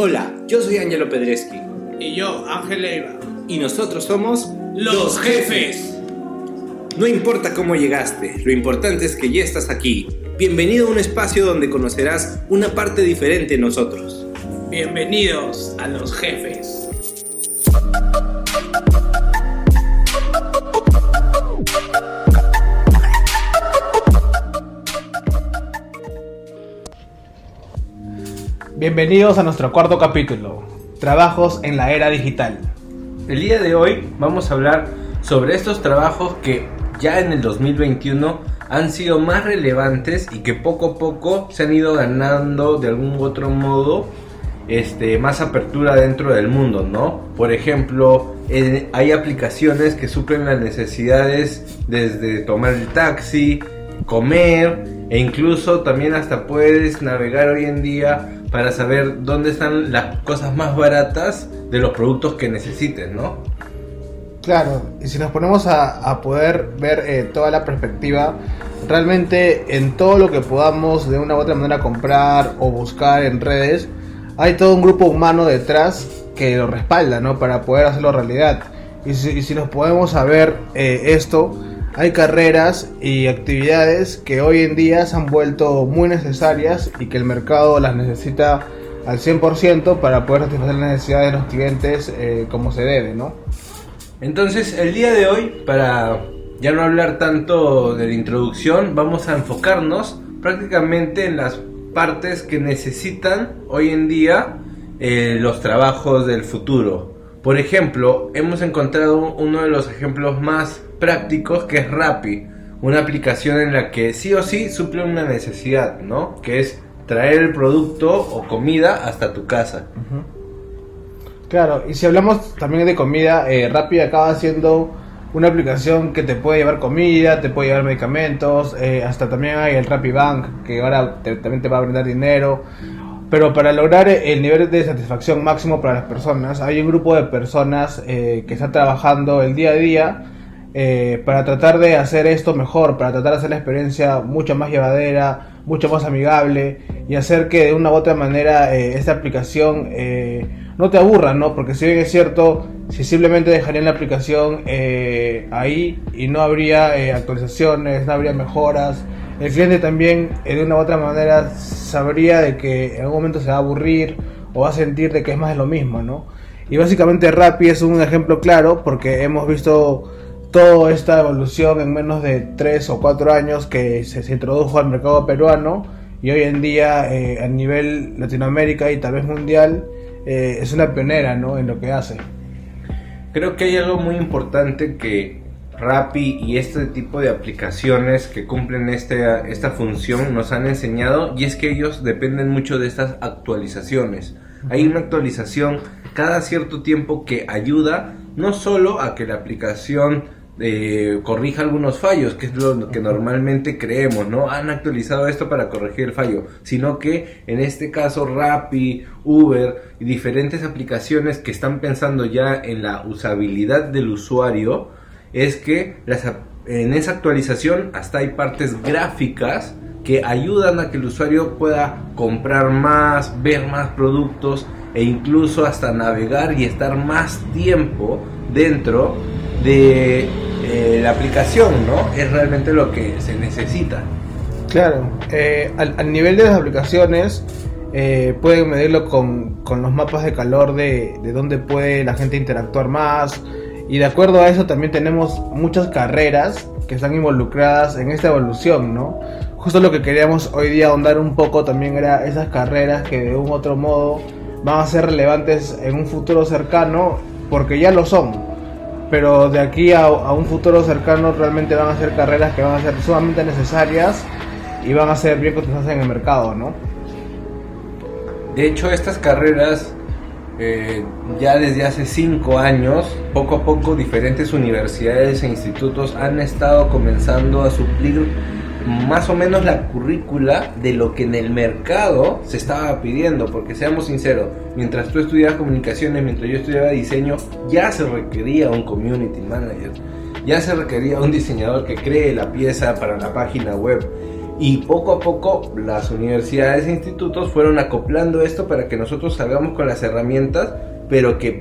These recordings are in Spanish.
Hola, yo soy Angelo Pedreski. Y yo, Ángel Leiva. Y nosotros somos Los Jefes. No importa cómo llegaste, lo importante es que ya estás aquí. Bienvenido a un espacio donde conocerás una parte diferente de nosotros. Bienvenidos a Los Jefes. Bienvenidos a nuestro cuarto capítulo, Trabajos en la Era Digital. El día de hoy vamos a hablar sobre estos trabajos que ya en el 2021 han sido más relevantes y que poco a poco se han ido ganando de algún otro modo este, más apertura dentro del mundo, ¿no? Por ejemplo, hay aplicaciones que suplen las necesidades desde tomar el taxi, comer e incluso también hasta puedes navegar hoy en día para saber dónde están las cosas más baratas de los productos que necesites, ¿no? Claro, y si nos ponemos a, poder ver eh, toda la perspectiva, realmente en todo lo que podamos de una u otra manera comprar o buscar en redes, hay todo un grupo humano detrás que lo respalda, ¿no? Para poder hacerlo realidad. Y si, nos podemos saber eh, esto, hay carreras y actividades que hoy en día se han vuelto muy necesarias y que el mercado las necesita al 100% para poder satisfacer las necesidades de los clientes eh, como se debe, ¿no? Entonces, el día de hoy, para ya no hablar tanto de la introducción, vamos a enfocarnos prácticamente en las partes que necesitan hoy en día eh, los trabajos del futuro. Por ejemplo, hemos encontrado uno de los ejemplos más prácticos que es Rappi, una aplicación en la que sí o sí suple una necesidad, ¿no? Que es traer el producto o comida hasta tu casa. Claro, y si hablamos también de comida, eh, Rappi acaba siendo una aplicación que te puede llevar comida, te puede llevar medicamentos, eh, hasta también hay el Rappi Bank que ahora también te va a brindar dinero. Pero para lograr el nivel de satisfacción máximo para las personas, hay un grupo de personas eh, que está trabajando el día a día eh, para tratar de hacer esto mejor, para tratar de hacer la experiencia mucho más llevadera, mucho más amigable y hacer que de una u otra manera eh, esta aplicación eh, no te aburra, ¿no? Porque si bien es cierto, si simplemente dejarían la aplicación ahí y no habría actualizaciones, no habría mejoras, el cliente también de una u otra manera sabría de que en algún momento se va a aburrir o va a sentir de que es más de lo mismo, ¿no? Y básicamente Rappi es un ejemplo claro porque hemos visto toda esta evolución en menos de 3 o 4 años que se, introdujo al mercado peruano y hoy en día eh, a nivel Latinoamérica y tal vez mundial eh, es una pionera ¿no? en lo que hace. Creo que hay algo muy importante que Rappi y este tipo de aplicaciones que cumplen este, esta función nos han enseñado y es que ellos dependen mucho de estas actualizaciones. Hay una actualización cada cierto tiempo que ayuda no solo a que la aplicación eh, corrija algunos fallos, que es lo que normalmente creemos, ¿no? Han actualizado esto para corregir el fallo, sino que en este caso Rappi, Uber y diferentes aplicaciones que están pensando ya en la usabilidad del usuario, es que en esa actualización hasta hay partes gráficas que ayudan a que el usuario pueda comprar más, ver más productos e incluso hasta navegar y estar más tiempo dentro de eh, la aplicación, ¿no? Es realmente lo que se necesita. Claro, eh, al, nivel de las aplicaciones eh, pueden medirlo con, los mapas de calor de, de dónde puede la gente interactuar más y de acuerdo a eso también tenemos muchas carreras que están involucradas en esta evolución, ¿no? Justo lo que queríamos hoy día ahondar un poco también era esas carreras que de un otro modo van a ser relevantes en un futuro cercano porque ya lo son pero de aquí a, un futuro cercano realmente van a ser carreras que van a ser sumamente necesarias y van a ser bien cotizadas en el mercado, ¿no? De hecho, estas carreras eh, ya desde hace cinco años, poco a poco diferentes universidades e institutos han estado comenzando a suplir más o menos la currícula de lo que en el mercado se estaba pidiendo, porque seamos sinceros, mientras tú estudiabas comunicaciones, mientras yo estudiaba diseño, ya se requería un community manager, ya se requería un diseñador que cree la pieza para la página web. Y poco a poco las universidades e institutos fueron acoplando esto para que nosotros salgamos con las herramientas, pero que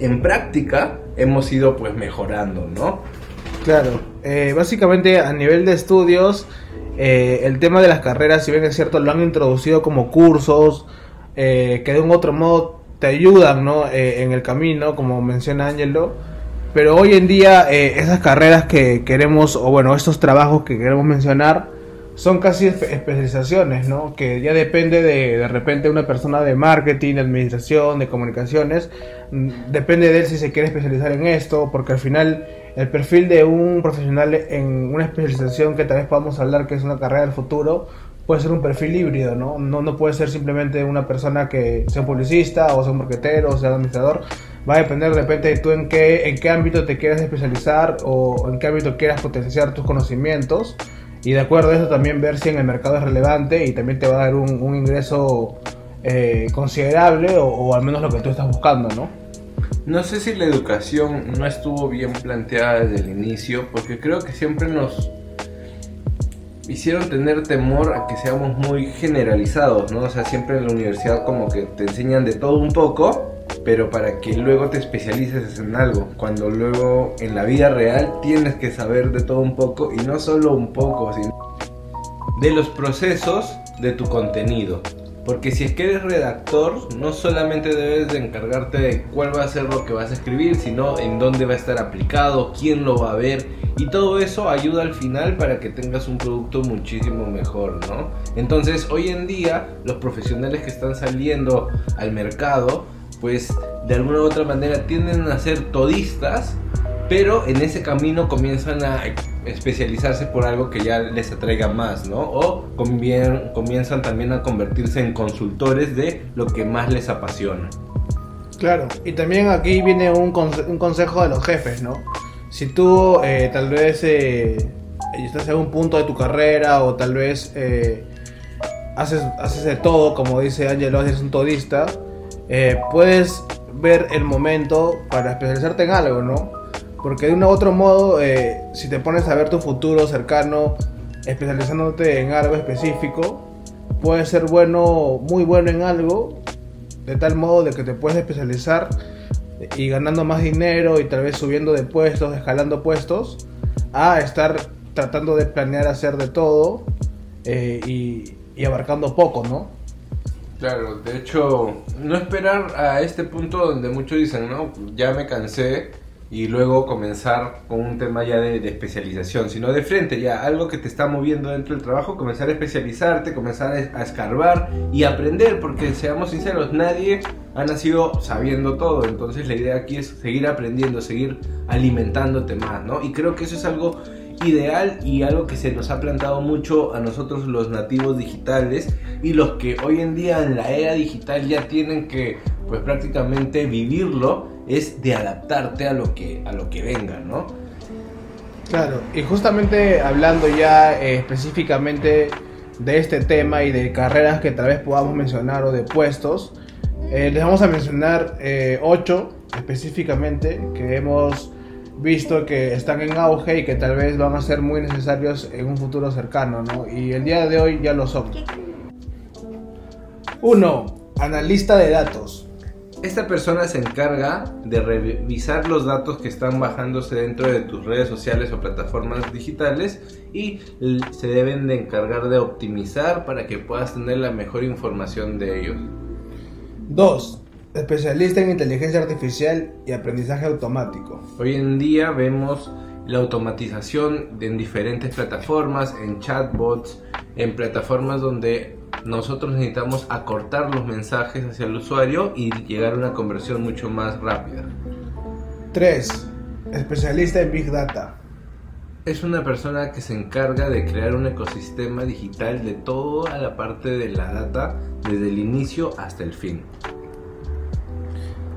en práctica hemos ido pues mejorando, ¿no? Claro, eh, básicamente a nivel de estudios, eh, el tema de las carreras, si bien es cierto, lo han introducido como cursos, eh, que de un otro modo te ayudan ¿no? en el camino, como menciona Ángelo pero hoy en día eh, esas carreras que queremos, o bueno, estos trabajos que queremos mencionar, son casi especializaciones, ¿no? Que ya depende de de repente una persona de marketing, de administración, de comunicaciones, mm, depende de él si se quiere especializar en esto, porque al final el perfil de un profesional en una especialización que tal vez podamos hablar que es una carrera del futuro, puede ser un perfil híbrido, ¿no? No, puede ser simplemente una persona que sea un publicista o sea un marquetero o sea administrador. Va a depender de repente de tú en qué, en qué ámbito te quieras especializar o en qué ámbito quieras potenciar tus conocimientos. Y de acuerdo a eso también ver si en el mercado es relevante y también te va a dar un, un ingreso eh, considerable o, o al menos lo que tú estás buscando, ¿no? No sé si la educación no estuvo bien planteada desde el inicio, porque creo que siempre nos hicieron tener temor a que seamos muy generalizados, ¿no? O sea, siempre en la universidad como que te enseñan de todo un poco, pero para que luego te especialices en algo, cuando luego en la vida real tienes que saber de todo un poco y no solo un poco, sino de los procesos de tu contenido. Porque si es que eres redactor, no solamente debes de encargarte de cuál va a ser lo que vas a escribir, sino en dónde va a estar aplicado, quién lo va a ver. Y todo eso ayuda al final para que tengas un producto muchísimo mejor, ¿no? Entonces, hoy en día, los profesionales que están saliendo al mercado, pues de alguna u otra manera tienden a ser todistas, pero en ese camino comienzan a especializarse por algo que ya les atraiga más, ¿no? O comienzan también a convertirse en consultores de lo que más les apasiona. Claro, y también aquí viene un, consejo de los jefes, ¿no? Si tú eh, tal vez eh, estás en un punto de tu carrera o tal vez eh, haces, haces de todo, como dice Angelo, eres un todista, puedes ver el momento para especializarte en algo, ¿no? Porque de un u otro modo, eh, si te pones a ver tu futuro cercano, especializándote en algo específico, puede ser bueno, muy bueno en algo, de tal modo de que te puedes especializar y ganando más dinero y tal vez subiendo de puestos, escalando puestos, a estar tratando de planear hacer de todo eh, y, y abarcando poco, ¿no? Claro, de hecho, no esperar a este punto donde muchos dicen, no, ya me cansé y luego comenzar con un tema ya de, especialización, sino de frente ya algo que te está moviendo dentro del trabajo, comenzar a especializarte, comenzar a, escarbar y aprender, porque seamos sinceros, nadie ha nacido sabiendo todo, entonces la idea aquí es seguir aprendiendo, seguir alimentándote más, ¿no? Y creo que eso es algo ideal y algo que se nos ha plantado mucho a nosotros los nativos digitales y los que hoy en día en la era digital ya tienen que pues prácticamente vivirlo es de adaptarte a lo que, a lo que venga, ¿no? Claro, y justamente hablando ya eh, específicamente de este tema y de carreras que tal vez podamos mencionar o de puestos, eh, les vamos a mencionar eh, ocho específicamente que hemos visto que están en auge y que tal vez van a ser muy necesarios en un futuro cercano, ¿no? Y el día de hoy ya lo son. 1. Analista de datos. Esta persona se encarga de revisar los datos que están bajándose dentro de tus redes sociales o plataformas digitales y se deben de encargar de optimizar para que puedas tener la mejor información de ellos. 2. Especialista en inteligencia artificial y aprendizaje automático. Hoy en día vemos la automatización en diferentes plataformas, en chatbots, en plataformas donde nosotros necesitamos acortar los mensajes hacia el usuario y llegar a una conversión mucho más rápida. 3. Especialista en Big Data. Es una persona que se encarga de crear un ecosistema digital de toda la parte de la data desde el inicio hasta el fin.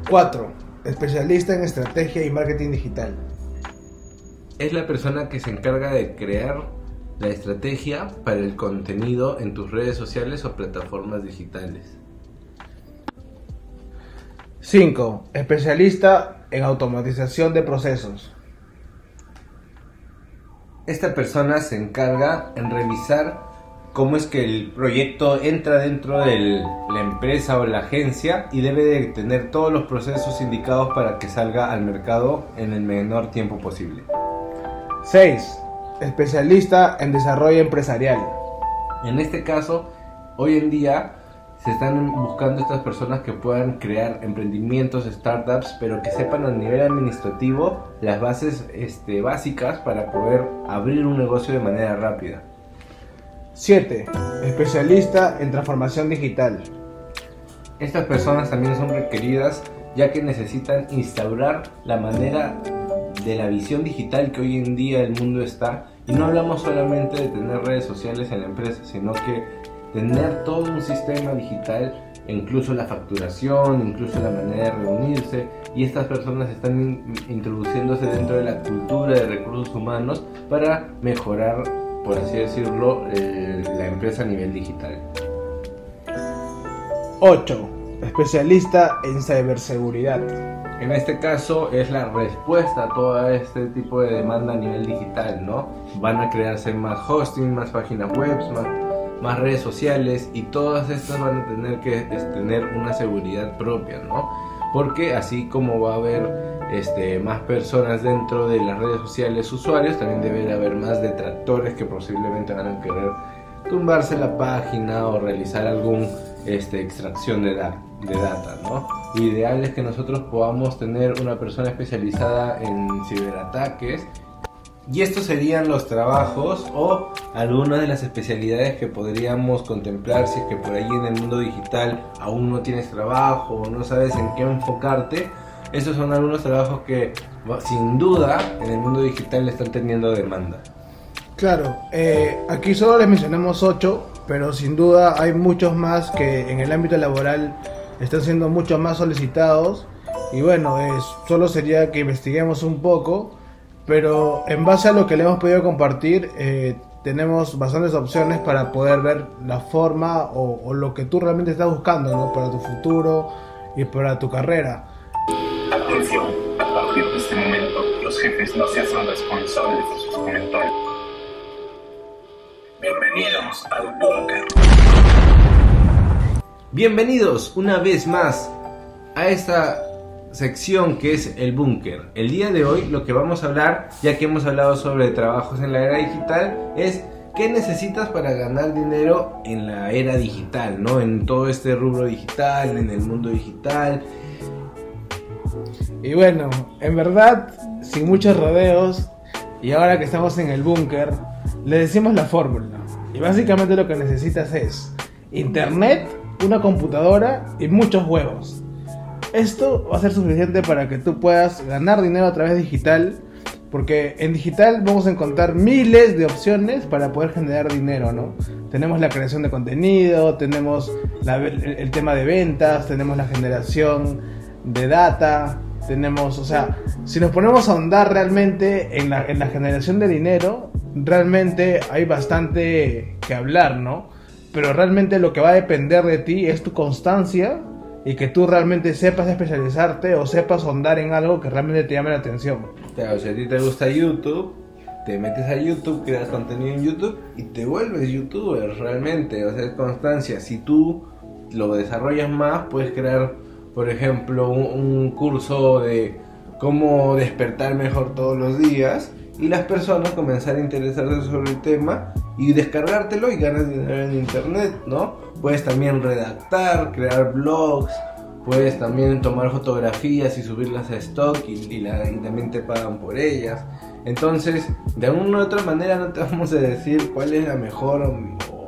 4. Especialista en estrategia y marketing digital. Es la persona que se encarga de crear la estrategia para el contenido en tus redes sociales o plataformas digitales. 5. Especialista en automatización de procesos. Esta persona se encarga en revisar cómo es que el proyecto entra dentro de la empresa o la agencia y debe de tener todos los procesos indicados para que salga al mercado en el menor tiempo posible. 6. Especialista en desarrollo empresarial. En este caso, hoy en día se están buscando estas personas que puedan crear emprendimientos, startups, pero que sepan a nivel administrativo las bases este, básicas para poder abrir un negocio de manera rápida. 7. Especialista en transformación digital. Estas personas también son requeridas ya que necesitan instaurar la manera de la visión digital que hoy en día el mundo está. Y no hablamos solamente de tener redes sociales en la empresa, sino que tener todo un sistema digital, incluso la facturación, incluso la manera de reunirse. Y estas personas están introduciéndose dentro de la cultura de recursos humanos para mejorar, por así decirlo, eh, la empresa a nivel digital. 8. Especialista en ciberseguridad. En este caso es la respuesta a todo este tipo de demanda a nivel digital, ¿no? Van a crearse más hosting, más páginas web, más, redes sociales y todas estas van a tener que tener una seguridad propia, ¿no? Porque así como va a haber este, más personas dentro de las redes sociales usuarios, también debe haber más detractores que posiblemente van a querer tumbarse la página o realizar algún este, extracción de, de data, ¿no? Lo ideal es que nosotros podamos tener una persona especializada en ciberataques y estos serían los trabajos o algunas de las especialidades que podríamos contemplar si es que por ahí en el mundo digital aún no tienes trabajo o no sabes en qué enfocarte. Estos son algunos trabajos que sin duda en el mundo digital están teniendo demanda. Claro, eh, aquí solo les mencionamos 8, pero sin duda hay muchos más que en el ámbito laboral están siendo mucho más solicitados. Y bueno, es, solo sería que investiguemos un poco, pero en base a lo que le hemos podido compartir, eh, tenemos bastantes opciones para poder ver la forma o, lo que tú realmente estás buscando para tu futuro y para tu carrera. Atención, a partir de este momento, los jefes no se hacen responsables de sus comentarios. Bienvenidos al búnker. Bienvenidos una vez más a esta sección que es el búnker. El día de hoy lo que vamos a hablar, ya que hemos hablado sobre trabajos en la era digital, es qué necesitas para ganar dinero en la era digital, ¿no? En todo este rubro digital, en el mundo digital. Y bueno, en verdad, sin muchos rodeos, y ahora que estamos en el búnker, le decimos la fórmula. Y básicamente lo que necesitas es internet, una computadora y muchos huevos. Esto va a ser suficiente para que tú puedas ganar dinero a través digital. Porque en digital vamos a encontrar miles de opciones para poder generar dinero, ¿no? Tenemos la creación de contenido, tenemos el tema de ventas, tenemos la generación de data, tenemos, o sea, si nos ponemos a ahondar realmente en la, en la generación de dinero, realmente hay bastante que hablar, ¿no? Pero realmente lo que va a depender de ti es tu constancia y que tú realmente sepas especializarte o sepas ahondar en algo que realmente te llame la atención. Claro, si a ti te gusta YouTube, te metes a YouTube, creas contenido en YouTube y te vuelves youtuber realmente, o sea, es constancia. Si tú lo desarrollas más, puedes crear, por ejemplo, un, un curso de cómo despertar mejor todos los días y las personas comenzar a interesarse sobre el tema y descargártelo y ganas dinero en internet, ¿no? Puedes también redactar, crear blogs, puedes también tomar fotografías y subirlas a stock y, y, la, y también te pagan por ellas. Entonces, de alguna u otra manera no te vamos a decir cuál es la mejor o,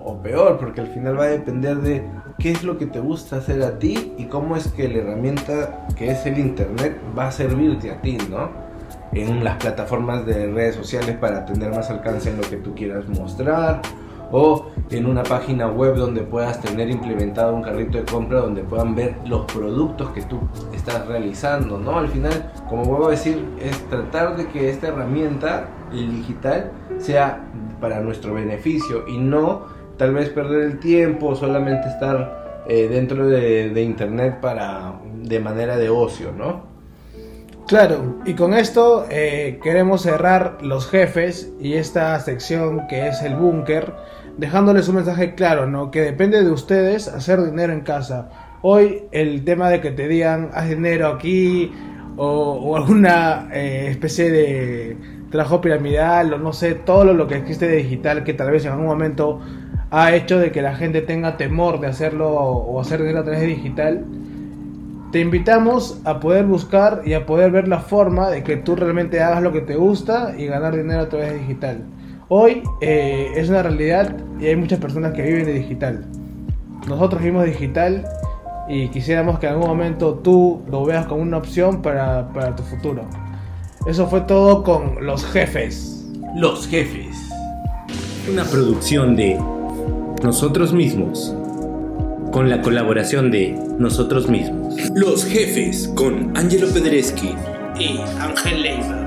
o peor, porque al final va a depender de qué es lo que te gusta hacer a ti y cómo es que la herramienta que es el internet va a servirte a ti, ¿no? En las plataformas de redes sociales para tener más alcance en lo que tú quieras mostrar o en una página web donde puedas tener implementado un carrito de compra donde puedan ver los productos que tú estás realizando, ¿no? Al final, como vuelvo a decir, es tratar de que esta herramienta, digital, sea para nuestro beneficio y no tal vez perder el tiempo, solamente estar eh, dentro de, de internet para de manera de ocio, ¿no? Claro, y con esto eh, queremos cerrar los jefes y esta sección que es el búnker. dejándoles un mensaje claro, ¿no? Que depende de ustedes hacer dinero en casa. Hoy el tema de que te digan haz dinero aquí o, o alguna eh, especie de trabajo piramidal o no sé, todo lo, lo que existe de digital que tal vez en algún momento ha hecho de que la gente tenga temor de hacerlo o hacer dinero a través de digital. Te invitamos a poder buscar y a poder ver la forma de que tú realmente hagas lo que te gusta y ganar dinero a través de digital. Hoy eh, es una realidad y hay muchas personas que viven de digital. Nosotros vivimos digital y quisiéramos que en algún momento tú lo veas como una opción para, para tu futuro. Eso fue todo con los jefes. Los Jefes. Una producción de nosotros mismos. Con la colaboración de nosotros mismos. Los Jefes con Angelo Pedreschi y Ángel Leiva.